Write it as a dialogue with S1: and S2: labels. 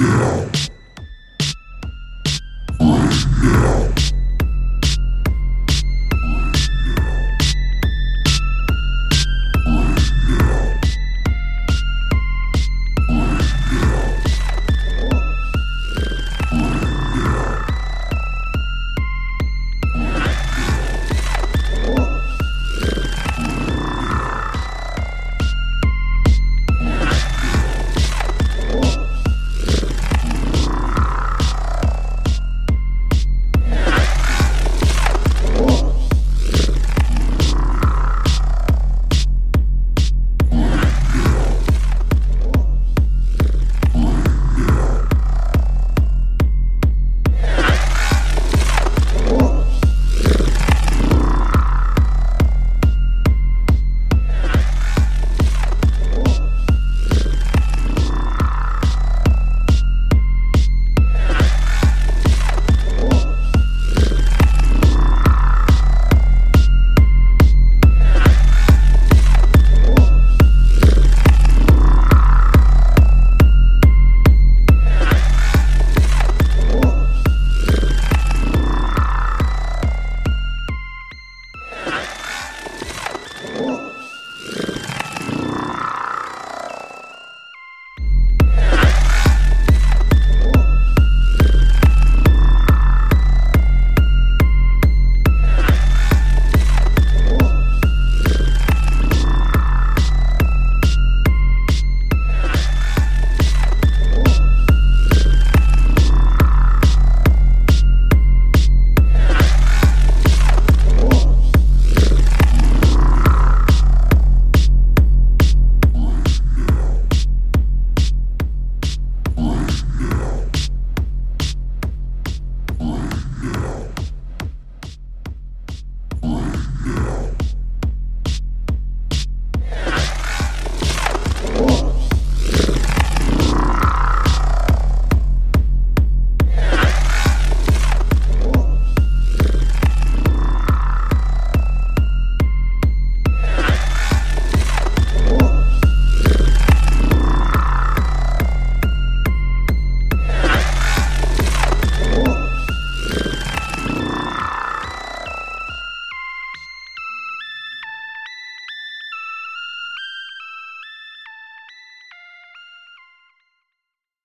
S1: now.